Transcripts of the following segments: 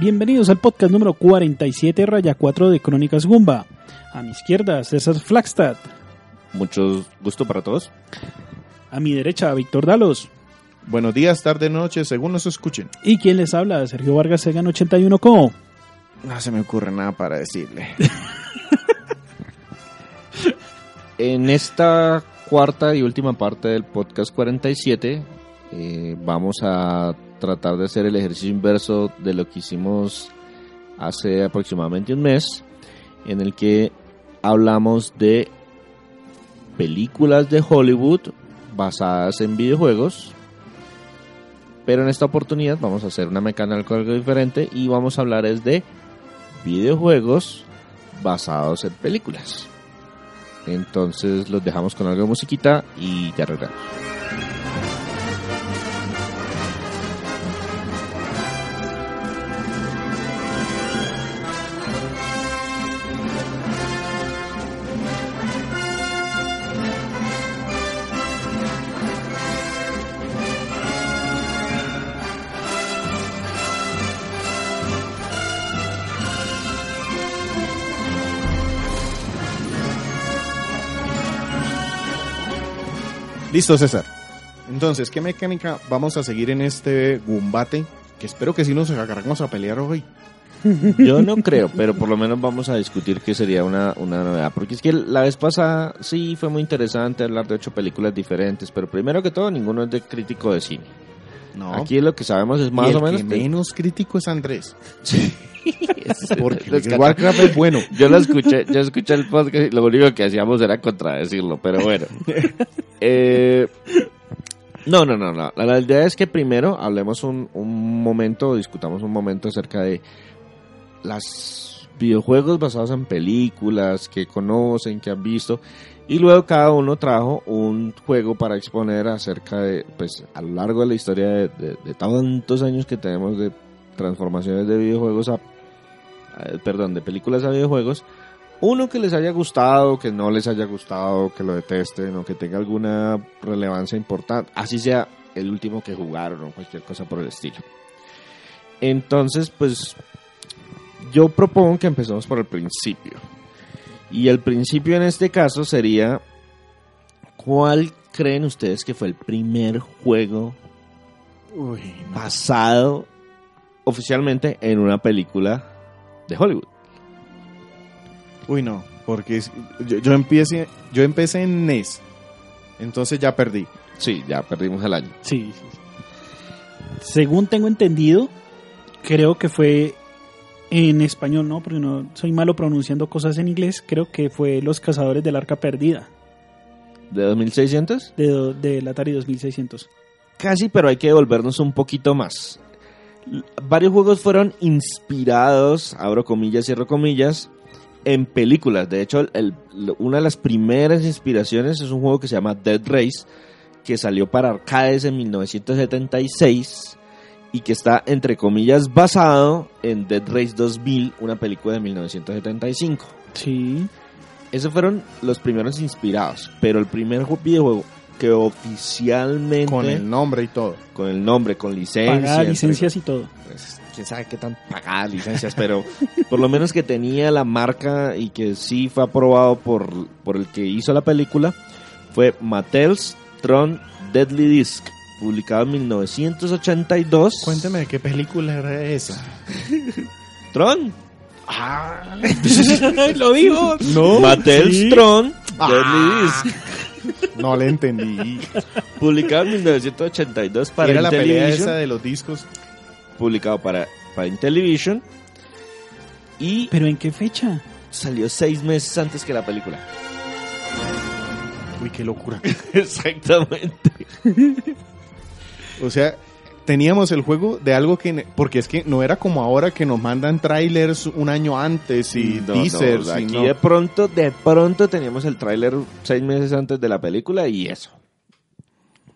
Bienvenidos al podcast número 47 raya 4 de Crónicas Gumba. A mi izquierda, César Flagstad. Mucho gusto para todos. A mi derecha, Víctor Dalos. Buenos días, tarde, noche, según nos escuchen. ¿Y quién les habla? Sergio Vargas Segan 81 como. No se me ocurre nada para decirle. en esta cuarta y última parte del podcast 47 eh, vamos a tratar de hacer el ejercicio inverso de lo que hicimos hace aproximadamente un mes, en el que hablamos de películas de Hollywood basadas en videojuegos. Pero en esta oportunidad vamos a hacer una mecánica algo diferente y vamos a hablar es de videojuegos basados en películas. Entonces los dejamos con algo de musiquita y ya regresamos. Listo, César. Entonces, ¿qué mecánica vamos a seguir en este gumbate? Que espero que sí nos agarramos a pelear hoy. Yo no creo, pero por lo menos vamos a discutir qué sería una, una novedad. Porque es que la vez pasada sí fue muy interesante hablar de ocho películas diferentes, pero primero que todo, ninguno es de crítico de cine. No. Aquí lo que sabemos es más Y el o menos. que que- menos crítico es Andrés. Porque Porque el Warcraft es bueno. Yo lo escuché, yo escuché el podcast y lo único que hacíamos era contradecirlo, pero bueno. Eh, no, no, no, no. La, idea es que primero hablemos un, un momento, discutamos un momento acerca de los videojuegos basados en películas que conocen, que han visto. Y luego cada uno trajo un juego para exponer acerca de, pues, a lo largo de la historia de, de- de tantos años que tenemos de transformaciones de videojuegos a- perdón, de películas a videojuegos. Uno que les haya gustado, que no les haya gustado, que lo detesten o que tenga alguna relevancia importante, así sea el último que jugaron o cualquier cosa por el estilo. Entonces, pues yo propongo que empecemos por el principio. Y el principio en este caso sería, ¿cuál creen ustedes que fue el primer juego Uy, no. basado oficialmente en una película de Hollywood? Uy, no. Porque yo, yo empecé, yo empecé en NES. Entonces ya perdí. Sí, ya perdimos el año. Sí, sí, sí. Según tengo entendido, creo que fue en español, ¿no? Porque no soy malo pronunciando cosas en inglés. Creo que fue Los Cazadores del Arca Perdida ¿De 2600? de, do- del Atari 2600. Casi, pero hay que devolvernos un poquito más. Varios juegos fueron inspirados, abro comillas, cierro comillas, en películas. De hecho, el- una de las primeras inspiraciones es un juego que se llama Dead Race, que salió para arcades en 1976 y que está, entre comillas, basado en Dead Race 2000, una película de 1975. Sí. Esos fueron los primeros inspirados, pero el primer ju- videojuego que oficialmente Con el nombre y todo. con el nombre, con licencia. Pagada entre- licencias y todo. pues, quién sabe qué tan pagadas licencias, pero por lo menos que tenía la marca y que sí fue aprobado por, por el que hizo la película, fue Mattel's Tron Deadly Disc, publicado en 1982. Cuénteme de qué película era esa. Tron. ¡Lo digo! No. Mattel's sí. Tron Ah. Deadly Disc, No le entendí. publicado en 1982 para era la pelea esa de los discos. publicado para, para Intellivision y ¿Pero en qué fecha? salió seis meses antes que la película. Uy, qué locura. Exactamente. O sea, teníamos el juego de algo que... Porque es que no era como ahora que nos mandan trailers un año antes y No, teasers. no, y aquí no. de pronto, de pronto teníamos el tráiler seis meses antes de la película y eso.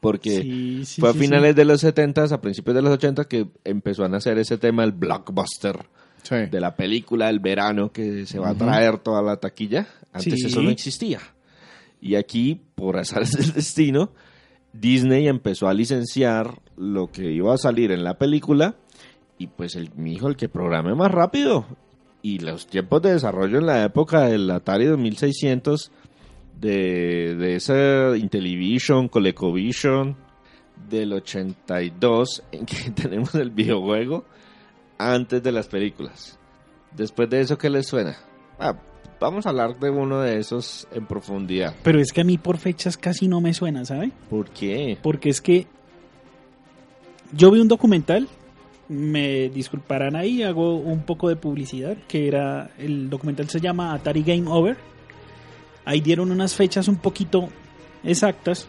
Porque Sí, sí, fue a sí, finales de los 70 a principios de los 80 que empezó a nacer ese tema, el blockbuster de la película del verano que se va a Ujú. traer toda la taquilla. Antes eso no existía. Y aquí, por azares del destino, Disney empezó a licenciar lo que iba a salir en la película y pues el, mi el que programe más rápido. Y los tiempos de desarrollo en la época del Atari 2600, de, de ese Intellivision, ColecoVision, del 82, en que tenemos el videojuego antes de las películas. Después de eso, ¿qué les suena? Ah, vamos a hablar de uno de esos en profundidad. Pero es que a mí por fechas casi no me suena, ¿sabe? ¿Por qué? Porque es que yo vi un documental, me disculparán ahí, hago un poco de publicidad, que era, el documental se llama Atari Game Over. Ahí dieron unas fechas un poquito exactas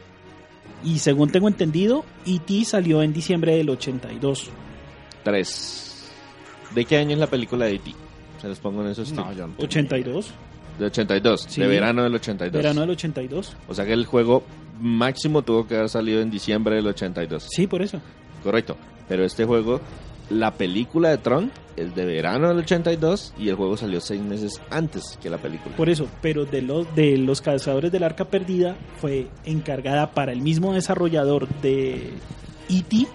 y según tengo entendido, E.T. salió en diciembre del 82. Tres. ¿De qué año es la película de E.T.? Se los pongo en esos No, yo no. 82, De 82, Sí. de verano del 82. verano del 82. O sea que el juego máximo tuvo que haber salido en diciembre del 82. Sí, por eso. Correcto. Pero este juego, la película de Tron es de verano del 82 y el juego salió seis meses antes que la película. Por eso, pero de los, de los cazadores del arca perdida fue encargada para el mismo desarrollador de E.T.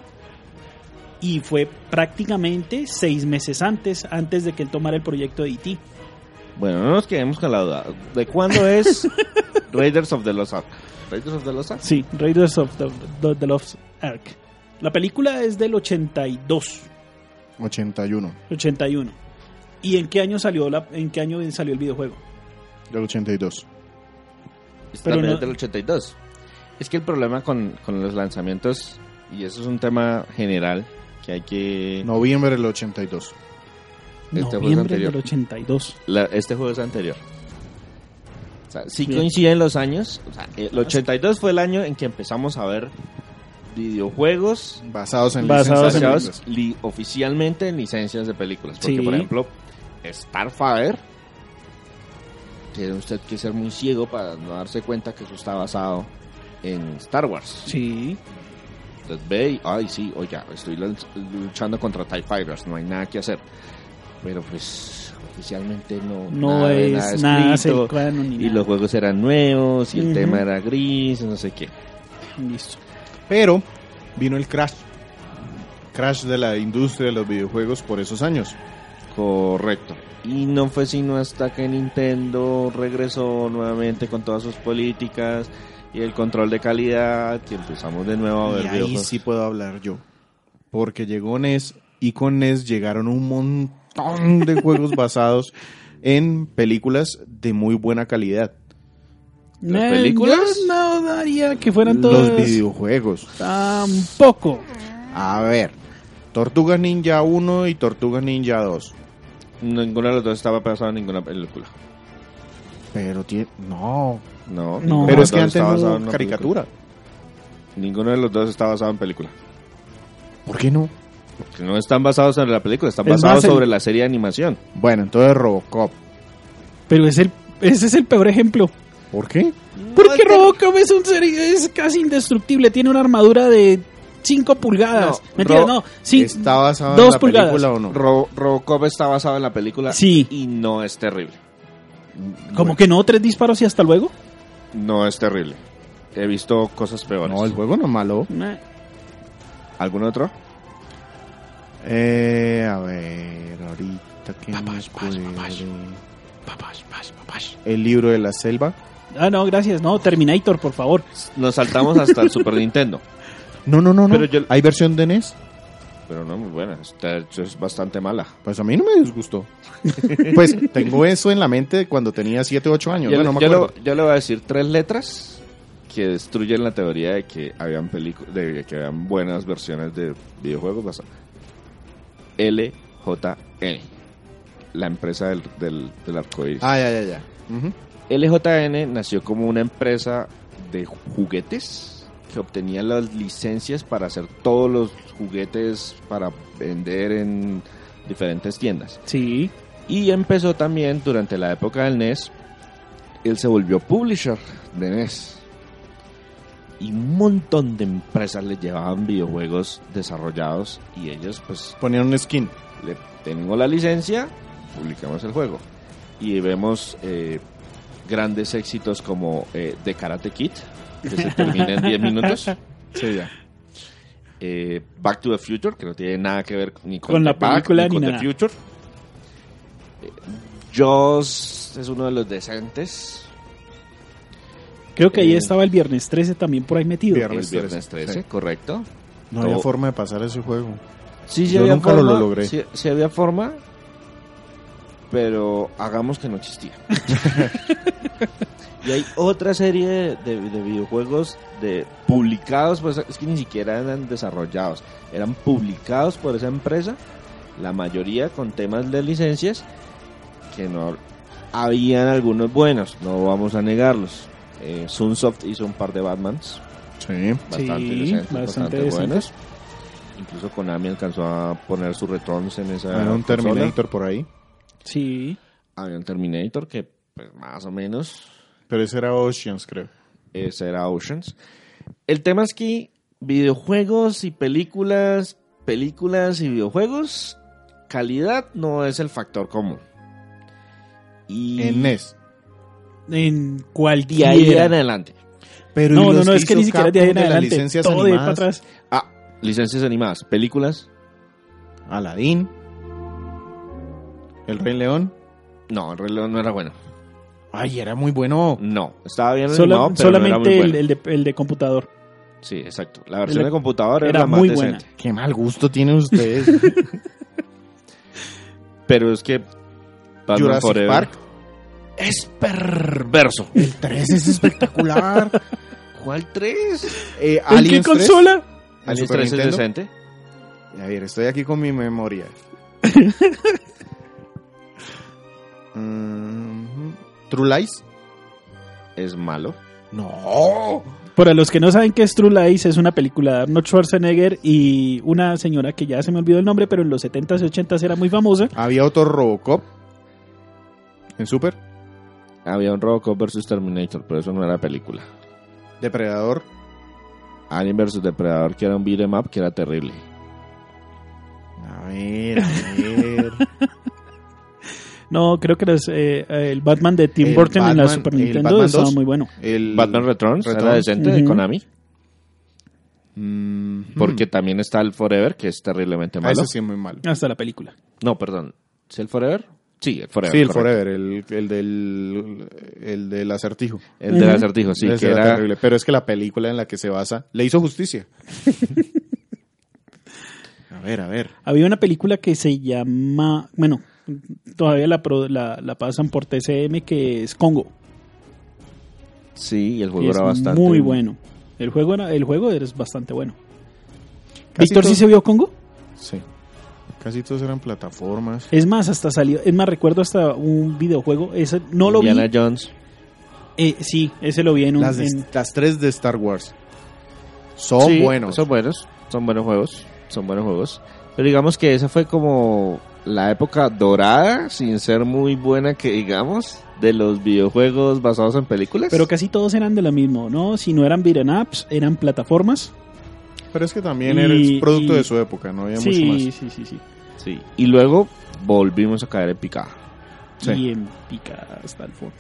y fue prácticamente seis meses antes, antes de que él tomara el proyecto de E.T. Bueno, no nos quedemos con la duda. ¿De cuándo es Raiders of the Lost Ark? ¿Raiders of the Lost Ark? Sí, Raiders of the, the- the Lost Ark. La película es del 82, 81. 81. ¿Y en qué año salió la, en qué año salió el videojuego? Del 82. Esta Pero no- es del 82. Es que el problema con, con los lanzamientos, y eso es un tema general, que hay que... Noviembre del 82. Este juego es Noviembre anterior. del 82. La- este juego es anterior. O sea, sí Bien. coinciden los años. O sea, el 82 fue el año en que empezamos a ver videojuegos Basados en Basados en licencias. basados li- oficialmente en licencias de películas. Porque, Sí. por ejemplo, Starfire, tiene usted que ser muy ciego para no darse cuenta que eso está basado en Star Wars. Sí. Entonces ve y, ay, sí, oiga, estoy luchando contra TIE Fighters, no hay nada que hacer. Pero pues oficialmente no, No nada es nada escrito, cercano ni y nada. los juegos eran nuevos y el Ujú. tema era gris, no sé qué. Listo. Pero vino el crash. Crash de la industria de los videojuegos por esos años. Correcto. Y no fue sino hasta que Nintendo regresó nuevamente con todas sus políticas y el control de calidad que empezamos de nuevo a ver Y ahí videojuegos. sí puedo hablar yo. Porque llegó NES y con NES llegaron un montón de juegos basados en películas de muy buena calidad. ¿Las Eh, películas? yo no daría que fueran todos. Los videojuegos. Tampoco. A ver, Tortugas Ninja 1 y Tortugas Ninja 2. Ninguno de los dos estaba basado en ninguna película. Pero tiene... No. No, No. Pero es que antes está no en una caricatura. película. Ninguno de los dos está basado en película. ¿Por qué no? Porque no están basados en la película, están Es basados el- sobre la serie de animación. Bueno, entonces Robocop. Pero es el, ese es el peor ejemplo. ¿Por qué? Porque Robocop es un ser es casi indestructible. Tiene una armadura de 5 pulgadas. No, Mentira, Ro- no. Sí, ¿Está basado en dos la pulgadas. película o no? Ro- Robocop está basado en la película Sí. y no es terrible. Como que no, tres disparos y hasta luego. No es terrible. He visto cosas peores. No, el juego no es malo. Nah. ¿Algún otro? Eh, a ver, ahorita que papás. Papás, papás, papás. El libro de la selva. Ah, no, gracias. No, Terminator, por favor. Nos saltamos hasta el Super Nintendo. No, no, no, no. Pero yo- ¿Hay versión de NES? Pero no muy buena. Está, es bastante mala. Pues a mí no me disgustó. pues tengo eso en la mente cuando tenía 7 o 8 años. Yo, bueno, no me yo acuerdo. lo- yo le voy a decir tres letras que destruyen la teoría de que habían de que habían buenas versiones de videojuegos basadas. LJN. La empresa del, del, del arcoíris. Ah, ya, ya, ya. Ujú. LJN nació como una empresa de juguetes que obtenía las licencias para hacer todos los juguetes para vender en diferentes tiendas. Sí. Y empezó también durante la época del NES, él se volvió publisher de NES. Y un montón de empresas le llevaban videojuegos desarrollados y ellos pues Ponían un skin. le tengo la licencia, publicamos el juego. Y vemos eh, grandes éxitos como eh, The Karate Kid, que se termina en 10 minutos. Sí, ya. eh, Back to the Future, que no tiene nada que ver ni con, Con la Back, película ni ni con nada. The Future. Eh, Jaws es uno de los decentes. Creo que ahí Eh, estaba el viernes 13 también por ahí metido. Viernes. El viernes 13, 13, sí. No correcto. Todo- había forma de pasar ese juego. Sí, sí Yo había nunca lo logré. Sí, sí había forma, pero hagamos que no existía. y hay otra serie de, de- de videojuegos de publicados, pues es que ni siquiera eran desarrollados, eran publicados por esa empresa, la mayoría con temas de licencias, que no habían algunos buenos, no vamos a negarlos. Eh, Sunsoft hizo un par de Batmans, Sí. bastante Sí, decentes, bastante buenos. Incluso Konami alcanzó a poner sus returns en esa Era un consola. Terminator por ahí. Sí. Había un Terminator que, pues, más o menos, Pero ese era Oceans, creo. ese era Oceans. El tema es que videojuegos y películas, películas y videojuegos, calidad no es el factor común. Y En NES. En de ahí en adelante. Pero No, ¿y no, es que ni siquiera de ahí en adelante. licencias Todo de ahí para animadas? atrás. Ah, licencias animadas, películas. Aladdin. El Rey León. No, el Rey León no era bueno. Ay, era muy bueno. No, estaba bien Sola- animado, pero no era solamente muy el, bueno. el de, el de computador. Sí, exacto. La versión El- de computador era, era la más muy decente. Qué mal gusto tienen ustedes. Pero es que Batman Jurassic Forever Park. es perverso. El 3 es espectacular. ¿Cuál 3? Eh, ¿En qué Aliens 3. consola? ¿En ¿Aliens Super 3 es Nintendo? decente? A ver, estoy aquí con mi memoria. Mm, True Lies. Es malo. No. Para los que no saben qué es True Lies, es una película de Arnold Schwarzenegger y una señora que ya se me olvidó el nombre, pero en los 70s y 80s era muy famosa. Había otro Robocop. En Super. Había un Robocop vs Terminator, pero eso no era película. Depredador. Alien vs Depredador, que era un beat'em up, que era terrible. A ver, a ver. No, creo que era eh, el Batman de Tim El Burton en la Super Nintendo estaba 2. muy bueno. El Batman Returns, era Returns. decente de Ujú. Konami, Mm, porque también está el Forever, que es terriblemente ah, malo. ese sí es muy malo. Hasta la película. No, perdón. ¿Es el Forever? Sí, el Forever. Sí, el correcto. Forever, el, el del el del acertijo. El del acertijo, sí, Ese que era era... terrible. Pero es que la película en la que se basa le hizo justicia. a ver, a ver. Había una película que se llama, bueno, todavía la, pro- la, la pasan por TCM, que es Congo. Sí, y el y juego es era bastante... muy bueno. El juego era, el juego es bastante bueno. Casi ¿Víctor sí se vio Congo? Sí. Casi todos eran plataformas. Es más, hasta salió, es más, recuerdo hasta un videojuego, ese no lo Indiana vi. Jones. Eh, sí, ese lo vi en un... Las, de- en- las tres de Star Wars. Son Sí, buenos. Son buenos, son buenos juegos, son buenos juegos. Pero digamos que esa fue como la época dorada, sin ser muy buena que digamos, de los videojuegos basados en películas. pero casi todos eran de lo mismo, ¿no? Si no eran beat'em ups, eran plataformas. Pero es que también Y- era el producto y- de su época, no había mucho más. sí, sí, sí. Sí. Y luego volvimos a caer en picada. Sí. Y en pica hasta el fondo.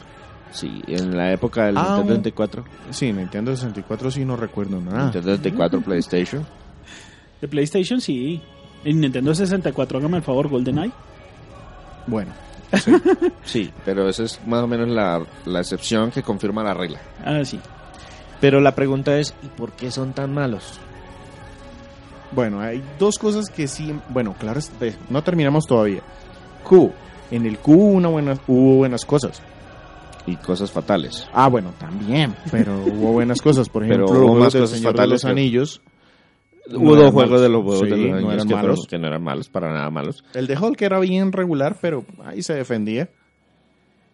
Sí, en la época del Ah, Nintendo un- 64, Sí, Nintendo 64 sí no recuerdo nada. Nintendo 64, PlayStation. De PlayStation, sí. En Nintendo 64, hágame el favor, GoldenEye. Bueno, Sí, pero esa es más o menos la, la excepción que confirma la regla. Ah, sí. Pero la pregunta es, ¿y por qué son tan malos? bueno, hay dos cosas que sí, bueno, claro, no terminamos todavía. Q, en el Q hubo, una buena, hubo buenas cosas. Y cosas fatales. Ah, bueno, también, pero hubo buenas cosas. Por Pero ejemplo, hubo más cosas Señor de fatales los que- Anillos. Hubo dos juegos de los juegos Sí, de los no eran que, fueron- malos. que no eran malos, para nada malos. El de Hulk era bien regular, pero ahí se defendía.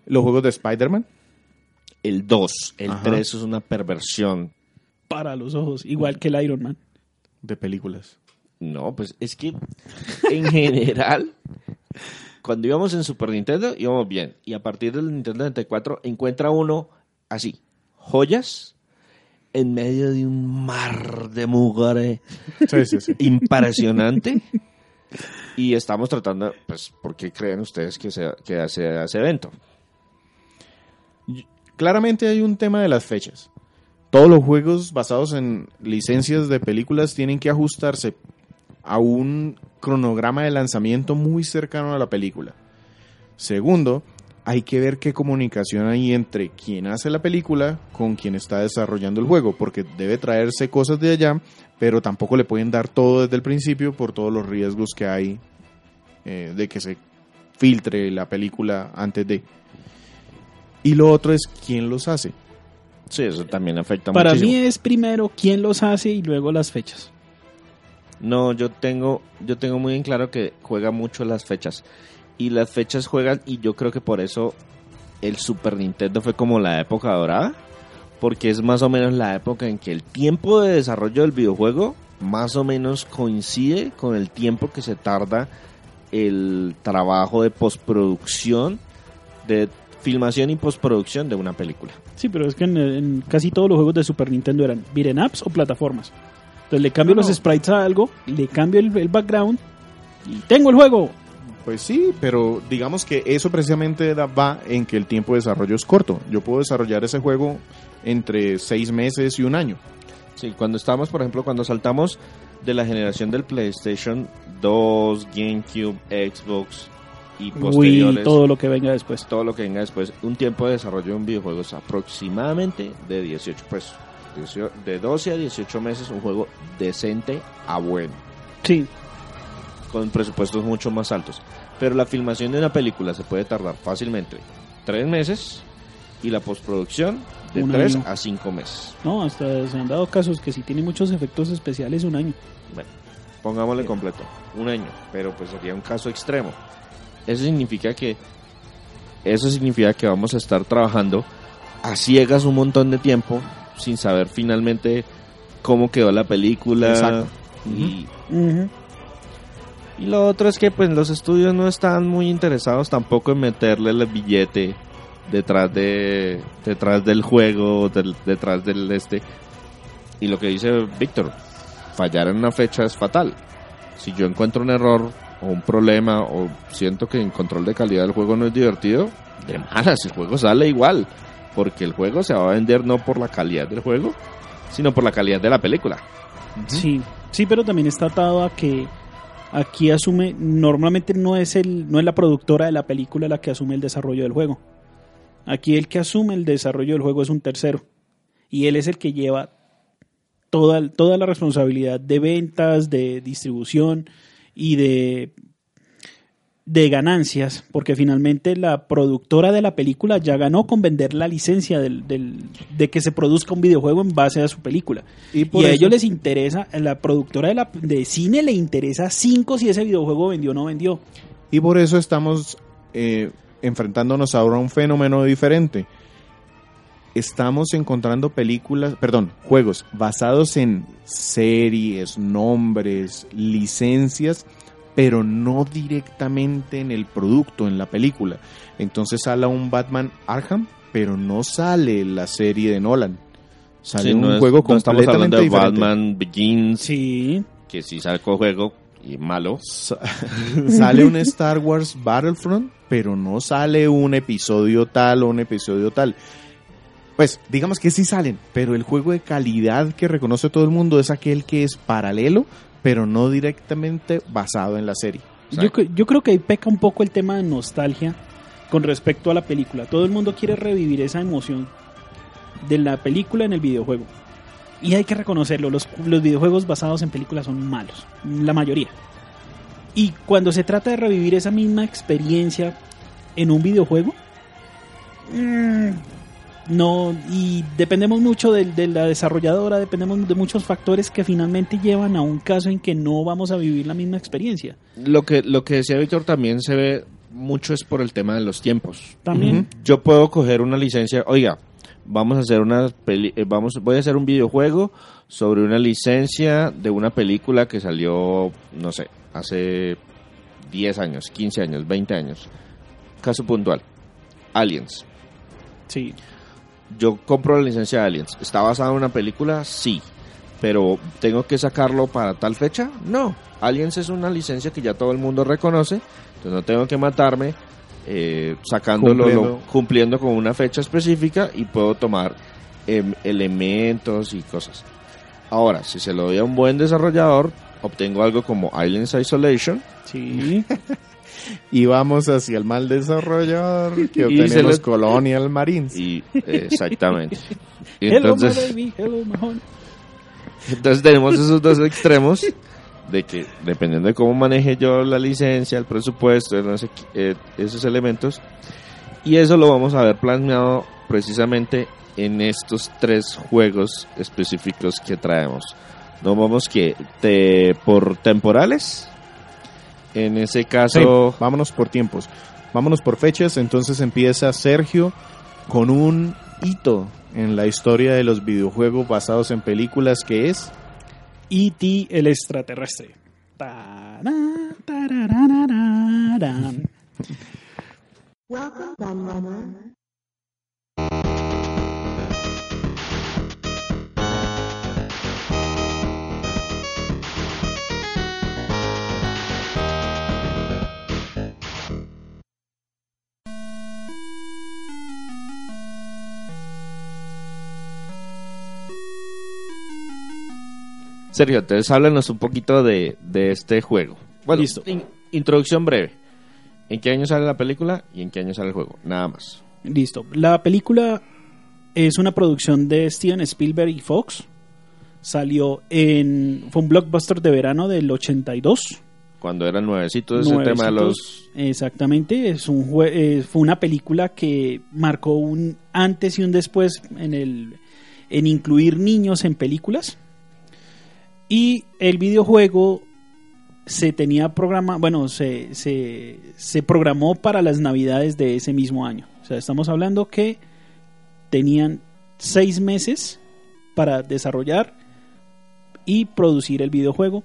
Los juegos de Spider-Man. El 2, el Ajá. 3 es una perversión. Para los ojos, igual que el Iron Man. De películas. No, pues es que en general, cuando íbamos en Super Nintendo íbamos bien. Y a partir del Nintendo 64 encuentra uno así, joyas en medio de un mar de mugre Sí, sí, sí. impresionante. y estamos tratando, pues, ¿por qué creen ustedes que se, que hace ese evento? Claramente hay un tema de las fechas. todos los juegos basados en licencias de películas tienen que ajustarse a un cronograma de lanzamiento muy cercano a la película. Segundo, hay que ver qué comunicación hay entre quien hace la película con quien está desarrollando el juego, porque debe traerse cosas de allá, pero tampoco le pueden dar todo desde el principio por todos los riesgos que hay eh, de que se filtre la película antes de. Y lo otro es quién los hace. Sí, eso también afecta Para muchísimo. mí es primero quién los hace y luego las fechas. No, yo tengo, yo tengo muy en claro que juega mucho las fechas. Y las fechas juegan, y yo creo que por eso el Super Nintendo fue como la época dorada. Porque es más o menos la época en que el tiempo de desarrollo del videojuego más o menos coincide con el tiempo que se tarda el trabajo de postproducción, de filmación y postproducción de una película. Sí, pero es que en, en casi todos los juegos de Super Nintendo eran beat'em ups o plataformas. Entonces le cambio No. los sprites a algo, le cambio el, el background y tengo el juego. Pues sí, pero digamos que eso precisamente va en que el tiempo de desarrollo es corto. Yo puedo desarrollar ese juego entre seis meses y un año. Sí, cuando estábamos, por ejemplo, cuando saltamos de la generación del PlayStation 2, GameCube, Xbox y Wii, posteriores, todo lo que venga después. todo lo que venga después, un tiempo de desarrollo de un videojuego es aproximadamente de 18, pues, 18 de 12 a 18 meses, un juego decente a bueno, Sí, con presupuestos mucho más altos. Pero la filmación de una película se puede tardar fácilmente 3 meses y la postproducción de Un 3 año. a 5 meses. no, hasta se han dado casos que si tiene muchos efectos especiales un año. Bueno, pongámosle completo, un año, pero pues sería un caso extremo. Eso significa que eso significa que vamos a estar trabajando a ciegas un montón de tiempo sin saber finalmente cómo quedó la película Exacto. y, Ujú. Y lo otro es que pues los estudios no están muy interesados tampoco en meterle el billete detrás de detrás del juego, del- detrás del este. Y lo que dice Víctor, fallar en una fecha es fatal. Si yo encuentro un error o un problema o siento que en control de calidad el juego no es divertido, de malas, el juego sale igual. Porque el juego se va a vender no por la calidad del juego, sino por la calidad de la película. Sí, sí, pero también está atado a que aquí asume, normalmente no es el, no es la productora de la película la que asume el desarrollo del juego. Aquí el que asume el desarrollo del juego es un tercero. Y él es el que lleva toda, toda la responsabilidad de ventas, de distribución y de, de ganancias, porque finalmente la productora de la película ya ganó con vender la licencia del, del- de que se produzca un videojuego en base a su película. Y, Y por a eso- ellos les interesa, a la productora de, la, de cine le interesa cinco si ese videojuego vendió o no vendió. Y por eso estamos eh, enfrentándonos ahora a un fenómeno diferente. Estamos encontrando películas, perdón, juegos basados en series, nombres, licencias, pero no directamente en el producto, en la película. Entonces sale un Batman Arkham, pero no sale la serie de Nolan. Sale Sí, un no es- juego no estamos hablando completamente de diferente. Batman Begins, Sí, que sí sacó juego y malo. Sa- sale un Star Wars Battlefront, pero no sale un episodio tal o un episodio tal. Pues digamos que sí salen, pero el juego de calidad que reconoce todo el mundo es aquel que es paralelo, pero no directamente basado en la serie. yo, cre- yo creo que ahí peca un poco el tema de nostalgia con respecto a la película. Todo el mundo quiere revivir esa emoción de la película en el videojuego. Y hay que reconocerlo, los, los videojuegos basados en películas son malos, la mayoría. Y cuando se trata de revivir esa misma experiencia en un videojuego, mm, no, y dependemos mucho de, de la desarrolladora, dependemos de muchos factores que finalmente llevan a un caso en que no vamos a vivir la misma experiencia. Lo que, lo que decía Víctor también se ve mucho es por el tema de los tiempos. También. Yo puedo coger una licencia, oiga, vamos a hacer una peli eh, vamos, voy a hacer un videojuego sobre una licencia de una película que salió, no sé, hace 10 años, 15 años, 20 años. Caso puntual, Aliens. Sí. Yo compro la licencia de Aliens. ¿Está basada en una película? Sí. Pero ¿tengo que sacarlo para tal fecha? No. Aliens es una licencia que ya todo el mundo reconoce. Entonces no tengo que matarme eh, sacándolo, Cumpliendo. lo- cumpliendo con una fecha específica y puedo tomar em, elementos y cosas. Ahora, si se lo doy a un buen desarrollador, obtengo algo como Islands Isolation. Sí. Y vamos hacia el mal desarrollador que obtenemos le- Colonial Marines. Y exactamente. Y Hello, entonces, baby, hello, my honey. entonces tenemos esos dos extremos de que dependiendo de cómo maneje yo la licencia, el presupuesto, no sé qué, eh, esos elementos, y eso lo vamos a ver planeado precisamente en estos tres juegos específicos que traemos. Nos vamos que te- por temporales. En ese Sí, caso, vámonos por tiempos. Vámonos por fechas. Entonces empieza Sergio con un hito en la historia de los videojuegos basados en películas que es E.T. el extraterrestre. Welcome, Sergio, entonces háblanos un poquito de, de este juego. Bueno, Listo. in- introducción breve. ¿En qué año sale la película y en qué año sale el juego? Nada más. Listo. La película es una producción de Steven Spielberg y Fox. Salió en. Fue un blockbuster de verano del 82. Cuando era nuevecito ese tema de los... Exactamente, es un jue- eh, fue una película que marcó un antes y un después en el en incluir niños en películas. Y el videojuego se tenía programa, bueno, se, se, se programó para las navidades de ese mismo año. O sea, estamos hablando que tenían seis meses para desarrollar y producir el videojuego.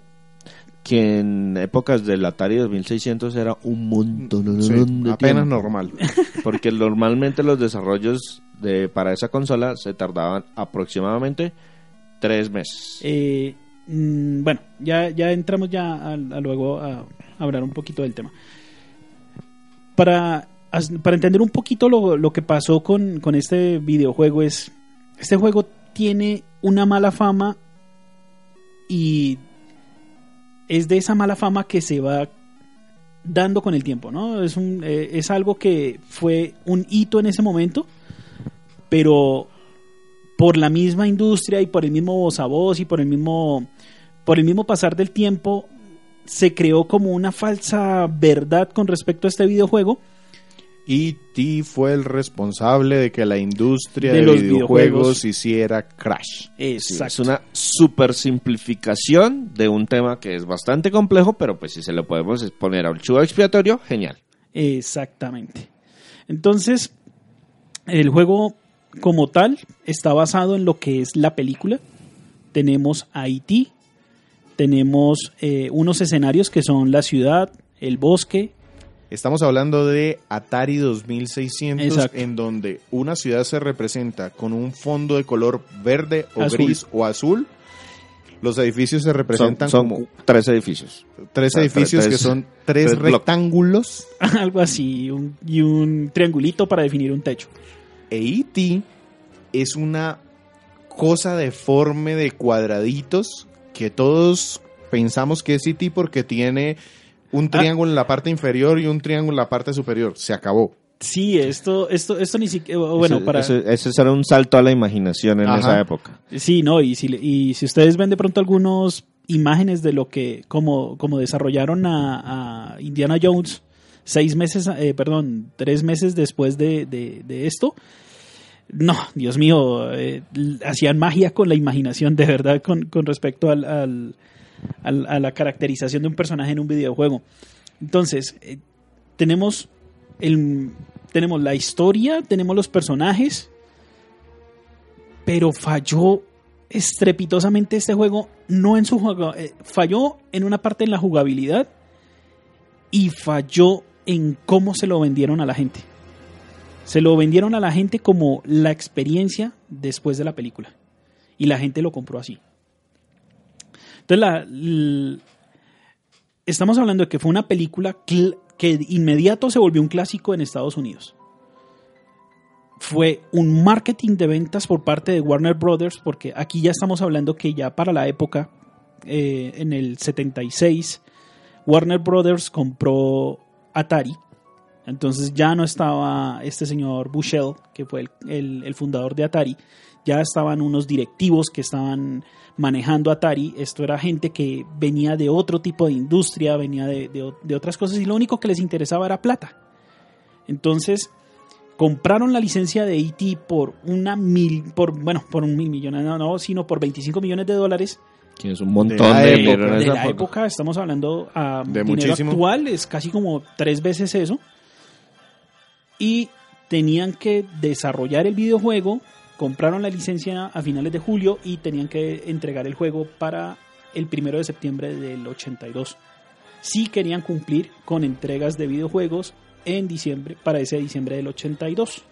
Que en épocas del Atari 2600 era un montón sí, de apenas tiempo. normal. Porque normalmente los desarrollos de para esa consola se tardaban aproximadamente tres meses. Eh, mm, bueno, ya, ya entramos ya a, luego a, hablar un poquito del tema. Para, para entender un poquito lo, lo que pasó con, con este videojuego es, este juego tiene una mala fama y es de esa mala fama que se va dando con el tiempo, ¿no? Es, un, eh, es algo que fue un hito en ese momento, pero por la misma industria y por el mismo voz a voz y por el mismo por el mismo pasar del tiempo se creó como una falsa verdad con respecto a este videojuego Y T fue el responsable de que la industria De de, los videojuegos, videojuegos. hiciera crash. Exacto es una super simplificación de un tema que es bastante complejo, pero pues si se lo podemos poner a un chivo expiatorio, genial. exactamente entonces el juego como tal está basado en lo que es la película tenemos a E.T. tenemos eh, unos escenarios que son la ciudad el bosque Estamos hablando de Atari 2600, Exacto. en donde una ciudad se representa con un fondo de color verde o Azul. gris o azul. Los edificios se Son, representan son como tres edificios. tres sea, edificios tres- que son tres, rectángulos. algo así un- y un triangulito para definir un techo E E.T. es una cosa deforme de cuadraditos que todos pensamos que es E.T. porque tiene un Ah. triángulo en la parte inferior y un triángulo en la parte superior. Se acabó. Sí, esto, esto, esto ni siquiera, bueno, ese, para, ese, ese era un salto a la imaginación en Ajá. esa época. sí, no, y si, le- y si ustedes ven de pronto algunos imágenes de lo que, como, como desarrollaron a, a Indiana Jones seis meses, eh, perdón, tres meses después de, de, de esto, no, Dios mío, eh, hacían magia con la imaginación, de verdad, con, con respecto al, al- al- a la caracterización de un personaje en un videojuego. Entonces, eh, tenemos, el, tenemos la historia, tenemos los personajes, pero falló estrepitosamente este juego, no en su juego, eh, falló en una parte en la jugabilidad y falló en cómo se lo vendieron a la gente. Se lo vendieron a la gente como la experiencia después de la película. Y la gente lo compró así. Entonces, la, estamos hablando de que fue una película que inmediato se volvió un clásico en Estados Unidos. fue un marketing de ventas por parte de Warner Brothers, porque aquí ya estamos hablando que ya para la época, eh, en el 76, Warner Brothers compró Atari. Entonces ya no estaba este señor Bushell, que fue el, el- el fundador de Atari, ya estaban unos directivos que estaban manejando Atari. Esto era gente que venía de otro tipo de industria, venía de, de otras cosas y lo único que les interesaba era plata. Entonces compraron la licencia de ET por una mil, por bueno, por un mil millones, no, no, sino por 25 millones de dólares Que es un montón la de, época, de esa la época. Estamos hablando a De dinero muchísimo. actual, es casi como tres veces eso. Y tenían que desarrollar el videojuego, compraron la licencia a finales de julio y tenían que entregar el juego para el primero de septiembre del 82. Sí querían cumplir con entregas de videojuegos en diciembre, para ese diciembre del 82.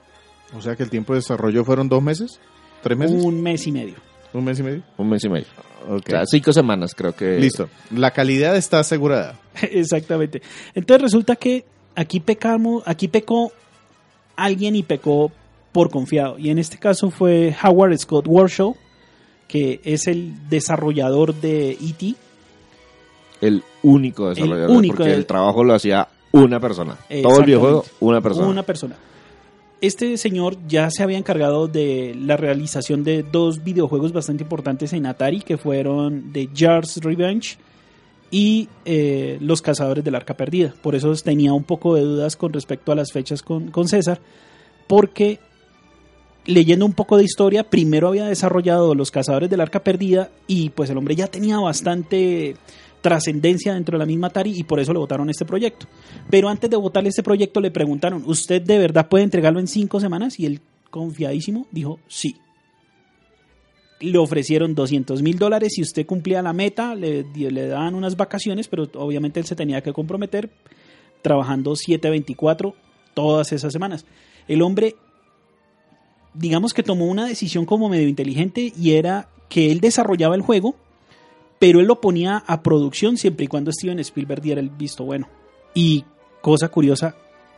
O sea que el tiempo de desarrollo fueron dos meses, tres meses, un, Un mes y medio. mes y medio. Un mes y medio. O sea, cinco semanas creo que. Listo. La calidad está asegurada. Exactamente. Entonces resulta que aquí pecamos, aquí pecó alguien y pecó por confiado. Y en este caso fue Howard Scott Warshaw, que es el desarrollador de E.T. El único desarrollador. único porque de- el trabajo lo hacía una persona. Todo el videojuego, una persona. Una persona. Este señor ya se había encargado de la realización de dos videojuegos bastante importantes en Atari, que fueron The Jar's Revenge y eh, Los Cazadores del Arca Perdida. Por eso tenía un poco de dudas con respecto a las fechas con, con César, porque leyendo un poco de historia, primero había desarrollado Los Cazadores del Arca Perdida y pues el hombre ya tenía bastante trascendencia dentro de la misma Atari y por eso le votaron este proyecto. Pero antes de votarle este proyecto le preguntaron, ¿usted de verdad puede entregarlo en cinco semanas? Y él, confiadísimo, dijo, sí. Le ofrecieron 200 mil dólares si usted cumplía la meta, le, daban unas vacaciones, pero obviamente él se tenía que comprometer trabajando 724 todas esas semanas. El hombre, digamos que tomó una decisión como medio inteligente y era que él desarrollaba el juego, pero él lo ponía a producción siempre y cuando Steven Spielberg diera el visto bueno. Y cosa curiosa,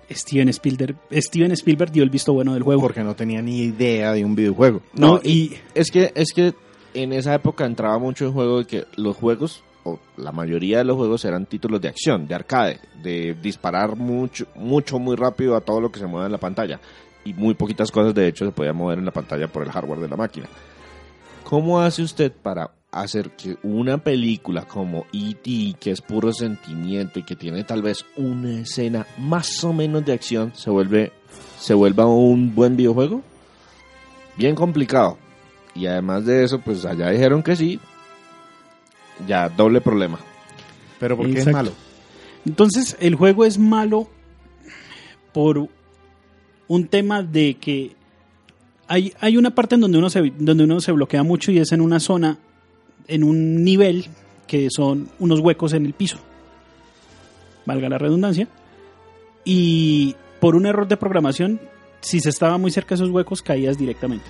Steven Spielberg, Steven Spielberg dio el visto bueno del juego. Porque no tenía ni idea de un videojuego. No, No, y Es que, es que en esa época entraba mucho en juego de que los juegos, o la mayoría de los juegos eran títulos de acción, de arcade, de disparar mucho, mucho, muy rápido a todo lo que se mueva en la pantalla. Y muy poquitas cosas, de hecho, se podían mover en la pantalla por el hardware de la máquina. ¿Cómo hace usted para hacer que una película como E.T., que es puro sentimiento y que tiene tal vez una escena más o menos de acción, se vuelve se vuelva un buen videojuego? Bien complicado. Y además de eso, pues allá dijeron que sí. Ya, doble problema. Pero porque es Exacto. malo. Entonces, el juego es malo por un tema de que hay, hay una parte en donde uno, se, donde uno se bloquea mucho y es en una zona, en un nivel que son unos huecos en el piso. Valga la redundancia. Y por un error de programación, si se estaba muy cerca de esos huecos, caías directamente.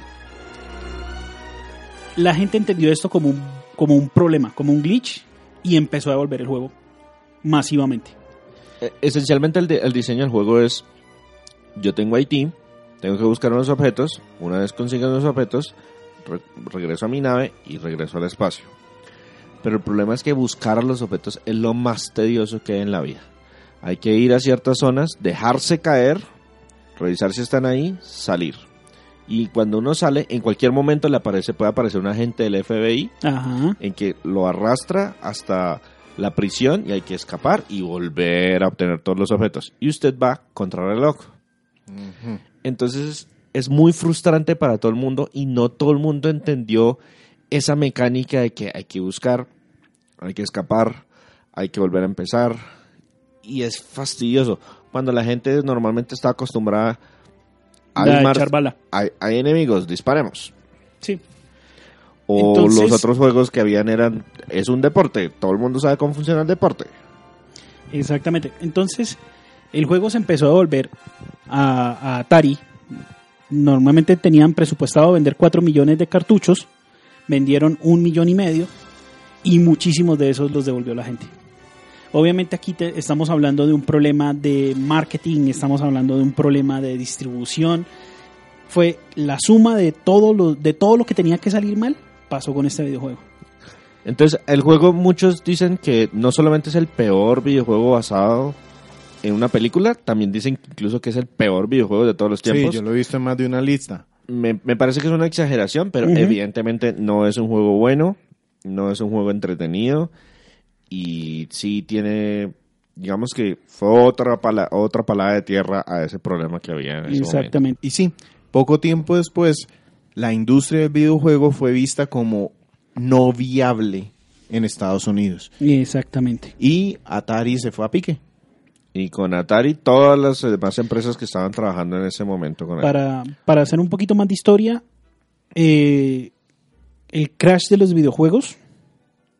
La gente entendió esto como un, como un problema, como un glitch, y empezó a devolver el juego masivamente. Eh, Esencialmente el, de- el diseño del juego es, yo tengo IT, tengo que buscar unos objetos, una vez consiga unos objetos, re- regreso a mi nave y regreso al espacio. Pero el problema es que buscar los objetos es lo más tedioso que hay en la vida. Hay que ir a ciertas zonas, dejarse caer, revisar si están ahí, salir. Y cuando uno sale, en cualquier momento le aparece, puede aparecer un agente del FBI Ajá. en que lo arrastra hasta la prisión y hay que escapar y volver a obtener todos los objetos. Y usted va contra reloj. Entonces es muy frustrante para todo el mundo y no todo el mundo entendió esa mecánica de que hay que buscar, hay que escapar, hay que volver a empezar. Y es fastidioso. Cuando la gente normalmente está acostumbrada a armar- echar bala. hay, hay enemigos, disparemos. Sí. O Entonces- los otros juegos que habían eran, es un deporte, todo el mundo sabe cómo funciona el deporte. Exactamente. Entonces, el juego se empezó a volver a, a Atari. Normalmente tenían presupuestado vender 4 millones de cartuchos. Vendieron un millón y medio. Y muchísimos de esos los devolvió la gente. Obviamente aquí estamos hablando de un problema de marketing, estamos hablando de un problema de distribución. fue la suma de todo lo, de todo lo que tenía que salir mal, pasó con este videojuego. Entonces, el juego, muchos dicen que no solamente es el peor videojuego basado en una película, también dicen incluso que es el peor videojuego de todos los Sí, tiempos. yo lo he visto en más de una lista. me, me parece que es una exageración, pero Ujú. evidentemente no es un juego bueno, no es un juego entretenido y sí tiene, digamos que fue otra pala, otra palada de tierra a ese problema que había en ese momento. Exactamente. Y sí, poco tiempo después, la industria del videojuego fue vista como no viable en Estados Unidos. Exactamente. Y Atari se fue a pique. Y con Atari, todas las demás empresas que estaban trabajando en ese momento con él. Para, para hacer un poquito más de historia, eh, el crash de los videojuegos,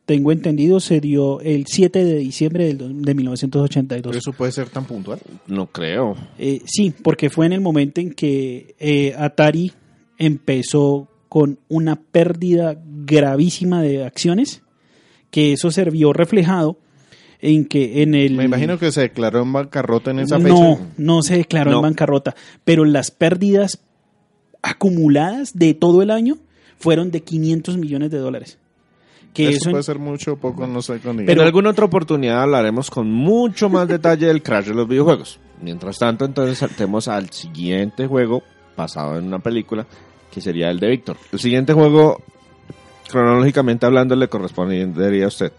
tengo entendido, se dio el 7 de diciembre de 1982. Pero eso puede ser tan puntual. No creo. Eh, sí, porque fue en el momento en que eh, Atari empezó con una pérdida gravísima de acciones, que eso se vio reflejado en que en el... Me imagino que se declaró en bancarrota en esa fecha. no, no se declaró No. en bancarrota, pero las pérdidas acumuladas de todo el año fueron de 500 millones de dólares. Que eso, eso, en- puede ser mucho o poco, no sé con en alguna otra oportunidad hablaremos con mucho más detalle del crash de los videojuegos. Mientras tanto, entonces saltemos al siguiente juego basado en una película, que sería el de Víctor. El siguiente juego, cronológicamente hablando, le correspondería a usted.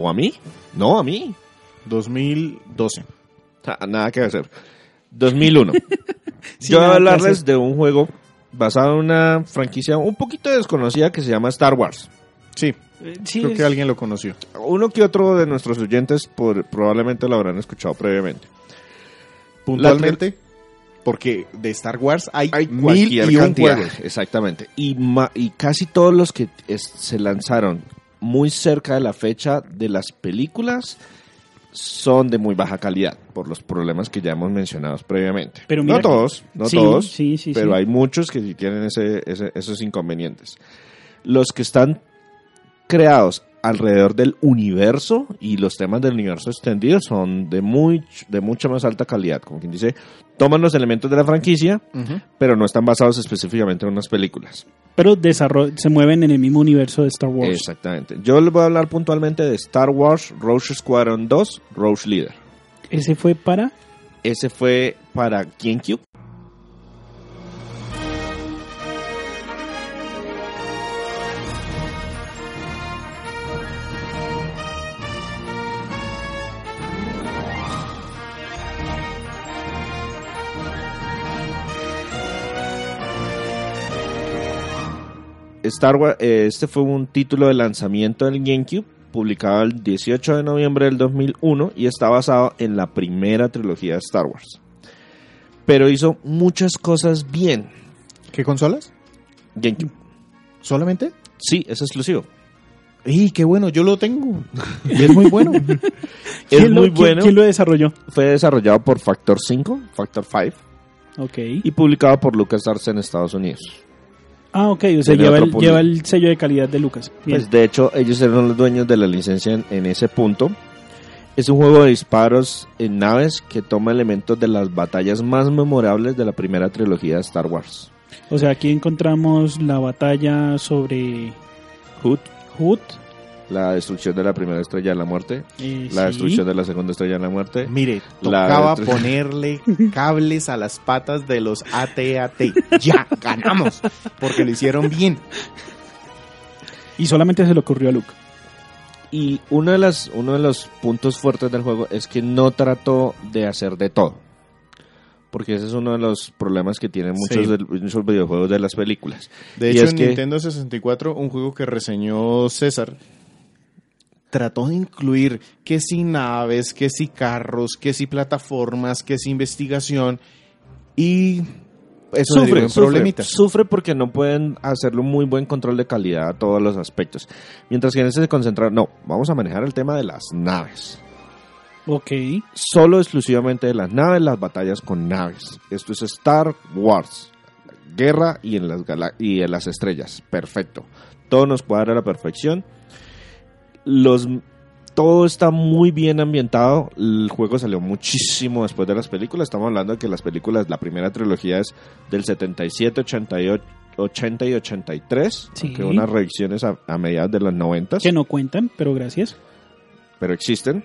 ¿O a mí? No, a mí. 2012. Ah, Nada que hacer. 2001. Sí, Yo voy a hablarles de un juego basado en una franquicia un poquito desconocida que se llama Star Wars. Sí, eh, sí, creo es- que alguien lo conoció. Uno que otro de nuestros oyentes por- probablemente lo habrán escuchado previamente. Puntualmente, porque de Star Wars hay, Hay mil cualquier y un cantidad, juegos. Exactamente. Y, ma- y casi todos los que se lanzaron muy cerca de la fecha de las películas son de muy baja calidad por los problemas que ya hemos mencionado previamente. Pero no todos, no Sí, todos, sí, sí, pero hay muchos que tienen ese, ese- esos inconvenientes. Los que están creados alrededor del universo y los temas del universo extendido son de muy de mucha más alta calidad, como quien dice, toman los elementos de la franquicia, pero no están basados específicamente en unas películas. pero se mueven en el mismo universo de Star Wars. Exactamente. Yo les voy a hablar puntualmente de Star Wars Rogue Squadron 2, Rogue Leader. Ese fue para... Ese fue para GameCube. Star Wars, eh, este fue un título de lanzamiento del GameCube, publicado el 18 de noviembre del 2001 y está basado en la primera trilogía de Star Wars. Pero hizo muchas cosas bien. ¿Qué consolas? GameCube. ¿Solamente? Sí, es exclusivo. ¡Y qué bueno! Yo lo tengo. Y es muy bueno. Es ¿Quién lo- muy quién- bueno. ¿Quién lo desarrolló? Fue desarrollado por Factor 5, Factor 5, Ok. y publicado por LucasArts en Estados Unidos. Ah, ok, o sea, lleva el, público. lleva el sello de calidad de Lucas. Bien. Pues de hecho, ellos eran los dueños de la licencia en, en ese punto. Es un juego de disparos en naves que toma elementos de las batallas más memorables de la primera trilogía de Star Wars. O sea, aquí encontramos la batalla sobre Hood, Hood. La destrucción de la primera estrella de la muerte, eh, la sí. destrucción de la segunda estrella de la muerte. Mire, La- tocaba ponerle cables a las patas de los AT-AT. ¡Ya! ¡Ganamos! Porque lo hicieron bien. Y solamente se le ocurrió a Luke. Y uno de, las, uno de los puntos fuertes del juego es que no trató de hacer de todo. Porque ese es uno de los problemas que tienen muchos, Sí. de- muchos videojuegos de las películas. De Y hecho, es en que- Nintendo 64, un juego que reseñó César, trató de incluir que si naves, que si carros, que si plataformas, que si investigación y eso sufre, problemitas. sufre porque no pueden hacerle un muy buen control de calidad a todos los aspectos. Mientras que en ese se concentraron, no, vamos a manejar el tema de las naves. Ok. Solo exclusivamente de las naves, las batallas con naves. Esto es Star Wars. Guerra y en las, y en las estrellas. Perfecto. Todo nos cuadra a la perfección. Los todo está muy bien ambientado. El juego salió muchísimo después de las películas. Estamos hablando de que las películas, la primera trilogía es del 77, 88, 80 y 83. Sí. Que unas revisiones a, a mediados de los 90. Que no cuentan, pero gracias. Pero existen.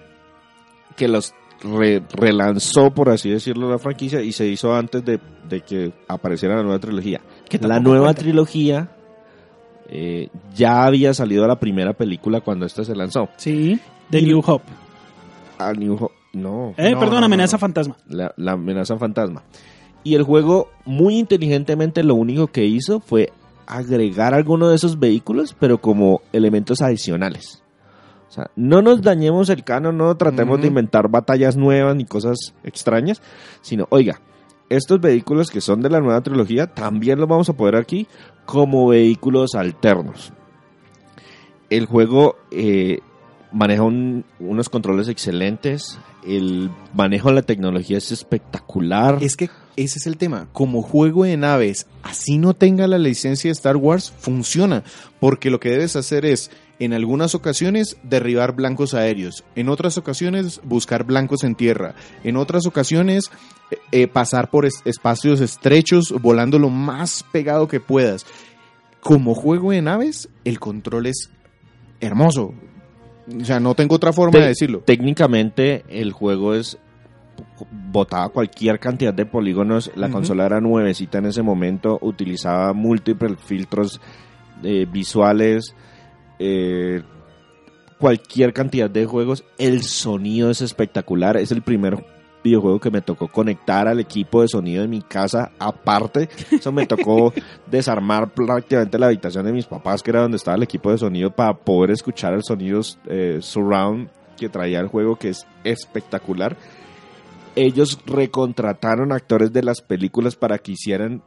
Que los re- relanzó, por así decirlo, la franquicia y se hizo antes de, de que apareciera la nueva trilogía. Que La nueva trilogía eh, ya había salido la primera película cuando esta se lanzó. Sí, de Y- New Hope. A New Ho- no, Eh, No, perdón, no, amenaza no. fantasma. la, la amenaza fantasma. Y el juego, muy inteligentemente, lo único que hizo fue agregar alguno de esos vehículos, pero como elementos adicionales. O sea, no nos dañemos el canon, no tratemos de inventar batallas nuevas ni cosas extrañas, sino, oiga, estos vehículos que son de la nueva trilogía también los vamos a poder aquí como vehículos alternos. El juego eh, maneja un- unos controles excelentes, el manejo de la tecnología es espectacular. Es que ese es el tema. Como juego de naves, así no tenga la licencia de Star Wars, funciona. Porque lo que debes hacer es, en algunas ocasiones, derribar blancos aéreos. En otras ocasiones, buscar blancos en tierra. En otras ocasiones, eh, eh, pasar por es- espacios estrechos, volando lo más pegado que puedas. Como juego de naves, el control es hermoso. O sea, no tengo otra forma Te- de decirlo. Técnicamente el juego es botaba cualquier cantidad de polígonos, la consola era nuevecita en ese momento, utilizaba múltiples filtros eh, visuales, eh, cualquier cantidad de juegos, el sonido es espectacular, es el primer videojuego que me tocó conectar al equipo de sonido de mi casa aparte, eso me tocó desarmar prácticamente la habitación de mis papás, que era donde estaba el equipo de sonido, para poder escuchar el sonido eh, surround que traía el juego, que es espectacular. Ellos recontrataron actores de las películas para que hicieran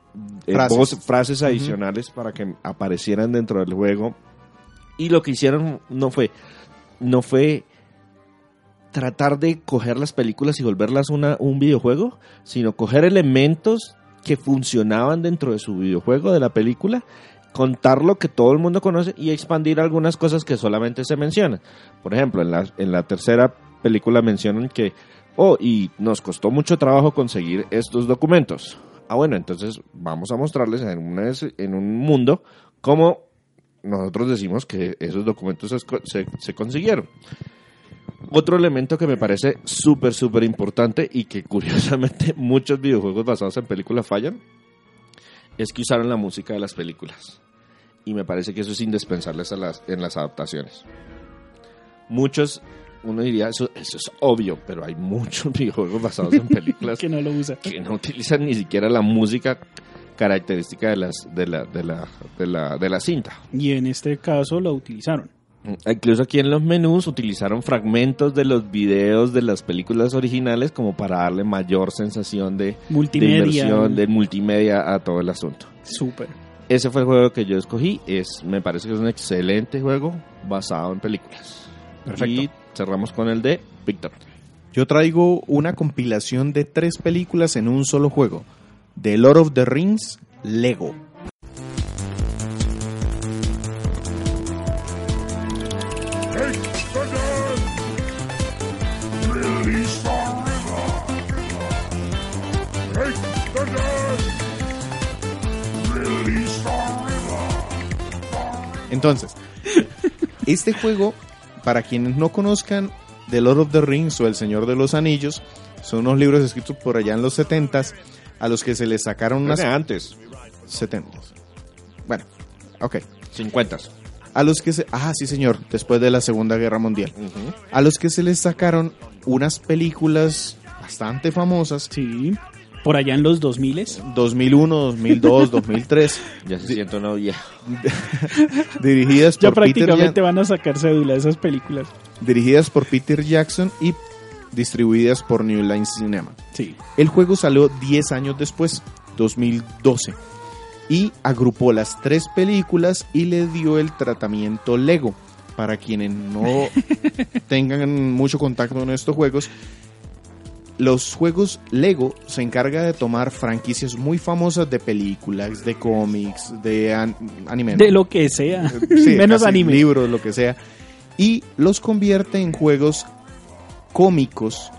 eh, Frases. voz- frases adicionales para que aparecieran dentro del juego. Y lo que hicieron no fue, no fue tratar de coger las películas y volverlas una, un videojuego, sino coger elementos que funcionaban dentro de su videojuego, de la película, contar lo que todo el mundo conoce y expandir algunas cosas que solamente se mencionan. Por ejemplo, en la, en la tercera película mencionan que, oh, y nos costó mucho trabajo conseguir estos documentos. Ah, bueno, entonces vamos a mostrarles en, una, en un mundo cómo nosotros decimos que esos documentos se, se, se consiguieron. Otro elemento que me parece súper, súper importante y que curiosamente muchos videojuegos basados en películas fallan es que usaron la música de las películas. Y me parece que eso es indispensable a las, en las adaptaciones. Muchos, uno diría, eso, eso es obvio, pero hay muchos videojuegos basados en películas que no lo usa. que no utilizan ni siquiera la música característica de, las, de, la, de, la, de, la, de la cinta. Y en este caso lo utilizaron. Incluso aquí en los menús utilizaron fragmentos de los videos de las películas originales como para darle mayor sensación de, de Multimedia. inmersión, de multimedia a todo el asunto. Súper. Ese fue el juego que yo escogí. Es, me parece que es un excelente juego basado en películas. Perfecto. Y cerramos con el de Víctor. Yo traigo una compilación de tres películas en un solo juego. The Lord of the Rings, Lego. Entonces, este juego, para quienes no conozcan The Lord of the Rings o El Señor de los Anillos, son unos libros escritos por allá en los 70s a los que se les sacaron unas Desde antes, 70 Bueno, ok. 50. A los que se Ah, sí, señor, después de la Segunda Guerra Mundial. A los que se les sacaron unas películas bastante famosas Sí. Por allá en los 2000 2001, 2002, 2003, Ya se siente una vieja. dirigidas Ya por Peter prácticamente Ja- van a sacar cédula de esas películas. dirigidas por Peter Jackson y distribuidas por New Line Cinema. Sí. El juego salió 10 años después, 2012, y agrupó las tres películas y le dio el tratamiento Lego. Para quienes no tengan mucho contacto con estos juegos, los juegos Lego se encarga de tomar franquicias muy famosas de películas, de cómics, de an- anime. De lo que sea. Sí, Menos anime. libros, lo que sea. y los convierte en juegos cómicos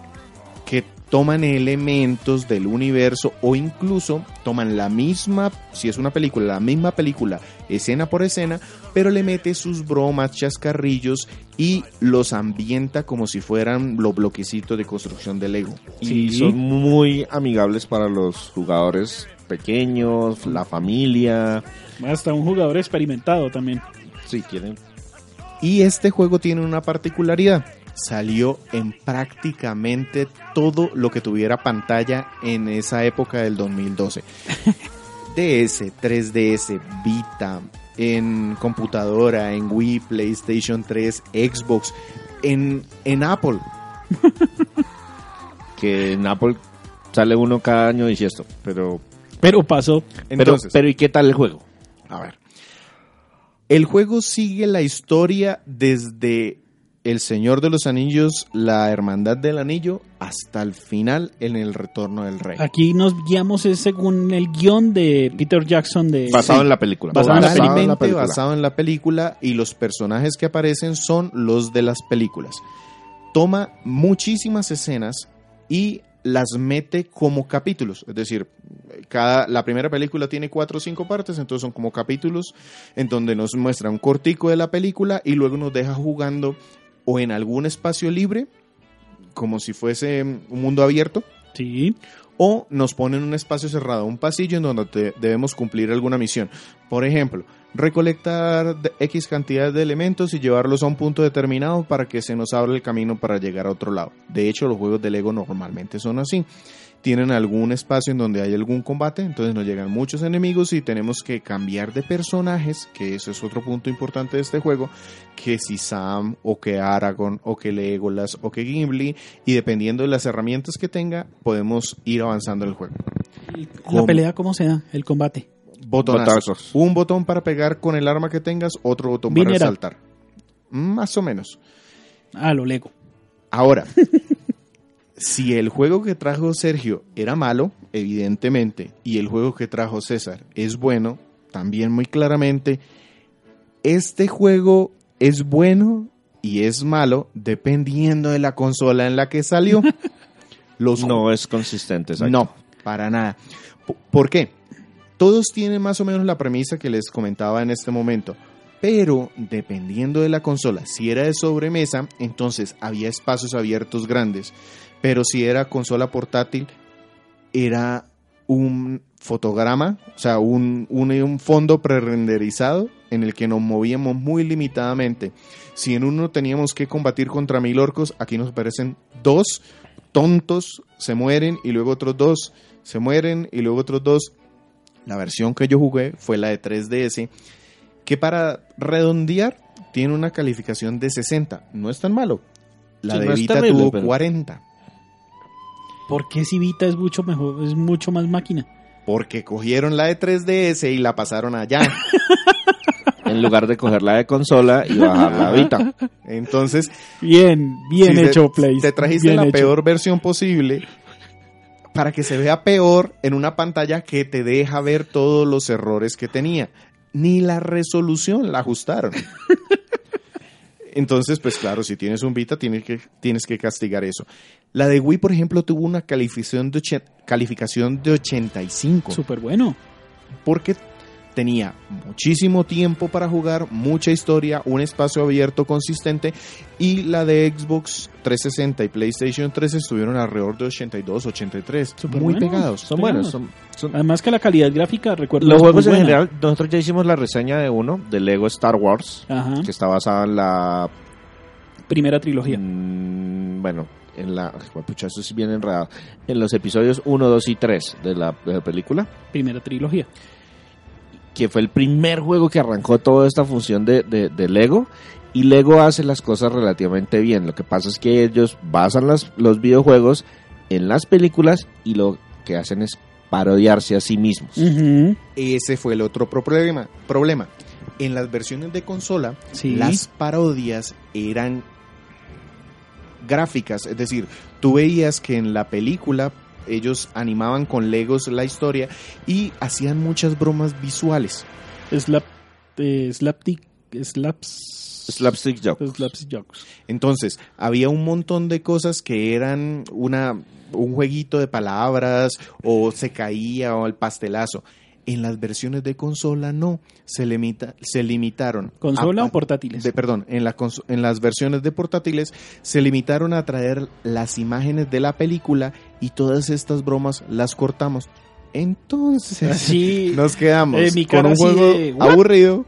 que toman elementos del universo o incluso toman la misma, si es una película, la misma película, escena por escena, pero le mete sus bromas, chascarrillos y los ambienta como si fueran los bloquecitos de construcción de Lego. Y son muy amigables para los jugadores pequeños, la familia. Hasta un jugador experimentado también. Si quieren. Y este juego tiene una particularidad. Salió en prácticamente todo lo que tuviera pantalla en esa época del 2012. DS, 3DS, Vita, en computadora, en Wii, PlayStation 3, Xbox, en, en Apple. Que en Apple sale uno cada año y esto. Pero, Pero pasó. Entonces, pero, pero ¿y qué tal el juego? A ver. El juego sigue la historia desde El Señor de los Anillos, la Hermandad del Anillo, hasta el final en el Retorno del Rey. Aquí nos guiamos es según el guion de Peter Jackson de... Basado Sí. en la película. Basado en la película. Totalmente película. basado en la película y los personajes que aparecen son los de las películas. Toma muchísimas escenas y las mete como capítulos, es decir, cada la primera película tiene cuatro o cinco partes, entonces son como capítulos en donde nos muestra un cortico de la película y luego nos deja jugando o en algún espacio libre, como si fuese un mundo abierto, Sí. o nos ponen un espacio cerrado, un pasillo en donde te- debemos cumplir alguna misión. Por ejemplo, recolectar X cantidad de elementos y llevarlos a un punto determinado para que se nos abra el camino para llegar a otro lado. De hecho, los juegos de Lego normalmente son así. Tienen algún espacio en donde hay algún combate, entonces nos llegan muchos enemigos y tenemos que cambiar de personajes, que eso es otro punto importante de este juego, que si Sam o que Aragorn o que Legolas o que Gimli, y dependiendo de las herramientas que tenga, podemos ir avanzando en el juego. La ¿Cómo? pelea, ¿cómo se da? El combate. Botonazos. Botazos. Un botón para pegar con el arma que tengas, otro botón Binera. para saltar. Más o menos. Ah, lo Lego. Ahora, si el juego que trajo Sergio era malo, evidentemente, y el juego que trajo César es bueno, también muy claramente, este juego es bueno y es malo dependiendo de la consola en la que salió. Los No es consistente. exacto. no, para nada. ¿Por qué? Todos tienen más o menos la premisa que les comentaba en este momento. Pero dependiendo de la consola, si era de sobremesa, entonces había espacios abiertos grandes. Pero si era consola portátil, era un fotograma, o sea, un, un, un fondo prerenderizado en el que nos movíamos muy limitadamente. Si en uno teníamos que combatir contra mil orcos, aquí nos aparecen dos tontos, se mueren y luego otros dos se mueren y luego otros dos. La versión que yo jugué fue la de 3DS, que para redondear tiene una calificación de 60. No es tan malo. La Sí, de no Vita terrible, tuvo pero- 40. ¿Por qué si Vita es mucho mejor, es mucho más máquina? Porque cogieron la de 3DS y la pasaron allá. En lugar de coger la de consola y bajar la Vita. Entonces, Bien, bien si hecho, te, Play. te trajiste bien la hecho. peor versión posible para que se vea peor en una pantalla que te deja ver todos los errores que tenía. Ni la resolución la ajustaron. Entonces, pues claro, si tienes un Vita, tienes que, tienes que castigar eso. La de Wii, por ejemplo, tuvo una calificación de, calificación de 85 Súper bueno. porque tenía muchísimo tiempo para jugar, mucha historia, un espacio abierto consistente y la de Xbox 360 y PlayStation 3 estuvieron alrededor de 82, 83, Súper muy bueno. pegados. Son buenos. Son, son- Además que la calidad gráfica, recuerdo, Los juegos en buena. general, nosotros ya hicimos la reseña de uno, de Lego Star Wars, Ajá. que está basada en la... Primera trilogía. mm, bueno, en la... Pucha, eso es bien enredado. En los episodios 1, 2 y 3 de la, de la película, Primera trilogía. que fue el primer juego que arrancó toda esta función de, de, de Lego. Y Lego hace las cosas relativamente bien. Lo que pasa es que ellos basan las, los videojuegos en las películas y lo que hacen es parodiarse a sí mismos. Ese fue el otro pro- problema. problema. En las versiones de consola, Sí. las parodias eran gráficas, es decir, tú veías que en la película ellos animaban con Legos la historia y hacían muchas bromas visuales. Slap, eh, slapstick slaps, Slapstick Joke. slapstick jokes. Entonces, había un montón de cosas que eran una, un jueguito de palabras, o se caía, o el pastelazo. En las versiones de consola no, se, limita, se limitaron. ¿Consola a- o portátiles? de- perdón, en, la en las versiones de portátiles se limitaron a traer las imágenes de la película y todas estas bromas las cortamos. Entonces, Así, nos quedamos Eh, mi con un juego aburrido,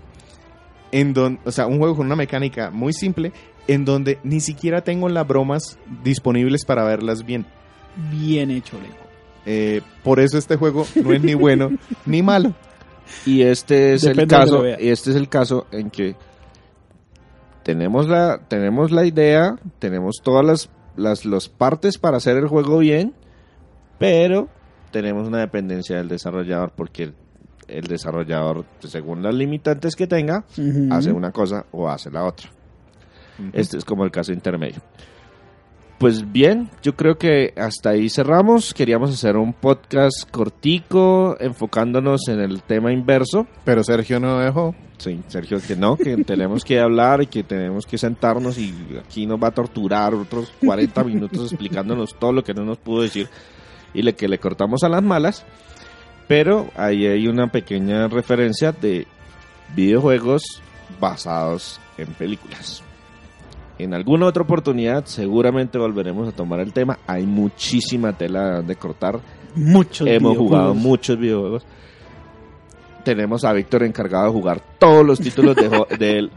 en don, o sea, un juego con una mecánica muy simple, en donde ni siquiera tengo las bromas disponibles para verlas bien. bien hecho, Lego. Eh, por eso este juego no es ni bueno ni malo. Y este es Depende el caso, y este es el caso en que tenemos la, tenemos la idea, tenemos todas las, las, las partes para hacer el juego bien, pero tenemos una dependencia del desarrollador porque el, el desarrollador, según las limitantes que tenga, hace una cosa o hace la otra. Este es como el caso intermedio. Pues bien, yo creo que hasta ahí cerramos. Queríamos hacer un podcast cortico, enfocándonos en el tema inverso. Pero Sergio no dejó. Sí, Sergio, que no, que tenemos que hablar y que tenemos que sentarnos y aquí nos va a torturar otros 40 minutos explicándonos todo lo que no nos pudo decir y le, que le cortamos a las malas. Pero ahí hay una pequeña referencia de videojuegos basados en películas. En alguna otra oportunidad seguramente volveremos a tomar el tema. Hay muchísima tela de cortar. Muchos Hemos jugado muchos videojuegos. Tenemos a Víctor encargado de jugar todos los títulos de,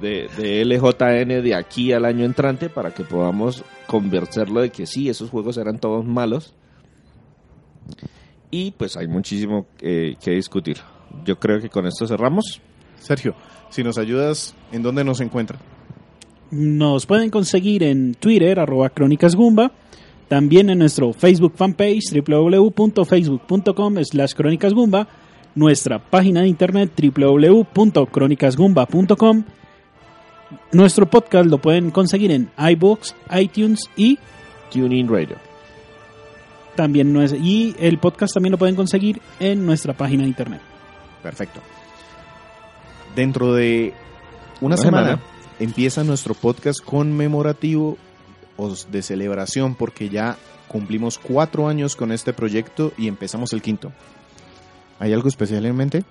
de- de LJN de aquí al año entrante para que podamos convencerlo de que sí, esos juegos eran todos malos. Y pues hay muchísimo eh, que discutir. Yo creo que con esto cerramos. Sergio, si nos ayudas, ¿en dónde nos encuentran? Nos pueden conseguir en Twitter, arroba Crónicas Gumba. También en nuestro Facebook fanpage, www.facebook.com slash Crónicas Gumba. Nuestra página de internet, www.crónicasgumba.com. Nuestro podcast lo pueden conseguir en iBooks, iTunes y TuneIn Radio. también nues- y el podcast también lo pueden conseguir en nuestra página de internet. Perfecto. Dentro de una Una semana, semana. Empieza nuestro podcast conmemorativo o de celebración porque ya cumplimos cuatro años con este proyecto y empezamos el quinto. ¿Hay algo especial en mente?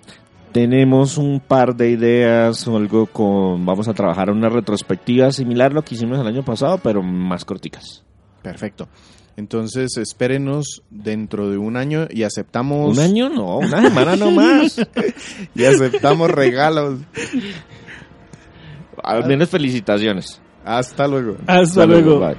Tenemos un par de ideas o algo con... Vamos a trabajar una retrospectiva similar a lo que hicimos el año pasado, pero más corticas. Perfecto. Entonces espérenos dentro de un año y aceptamos Un año no, una semana no más. y aceptamos regalos. Al menos felicitaciones. Hasta luego. Hasta luego. Bye.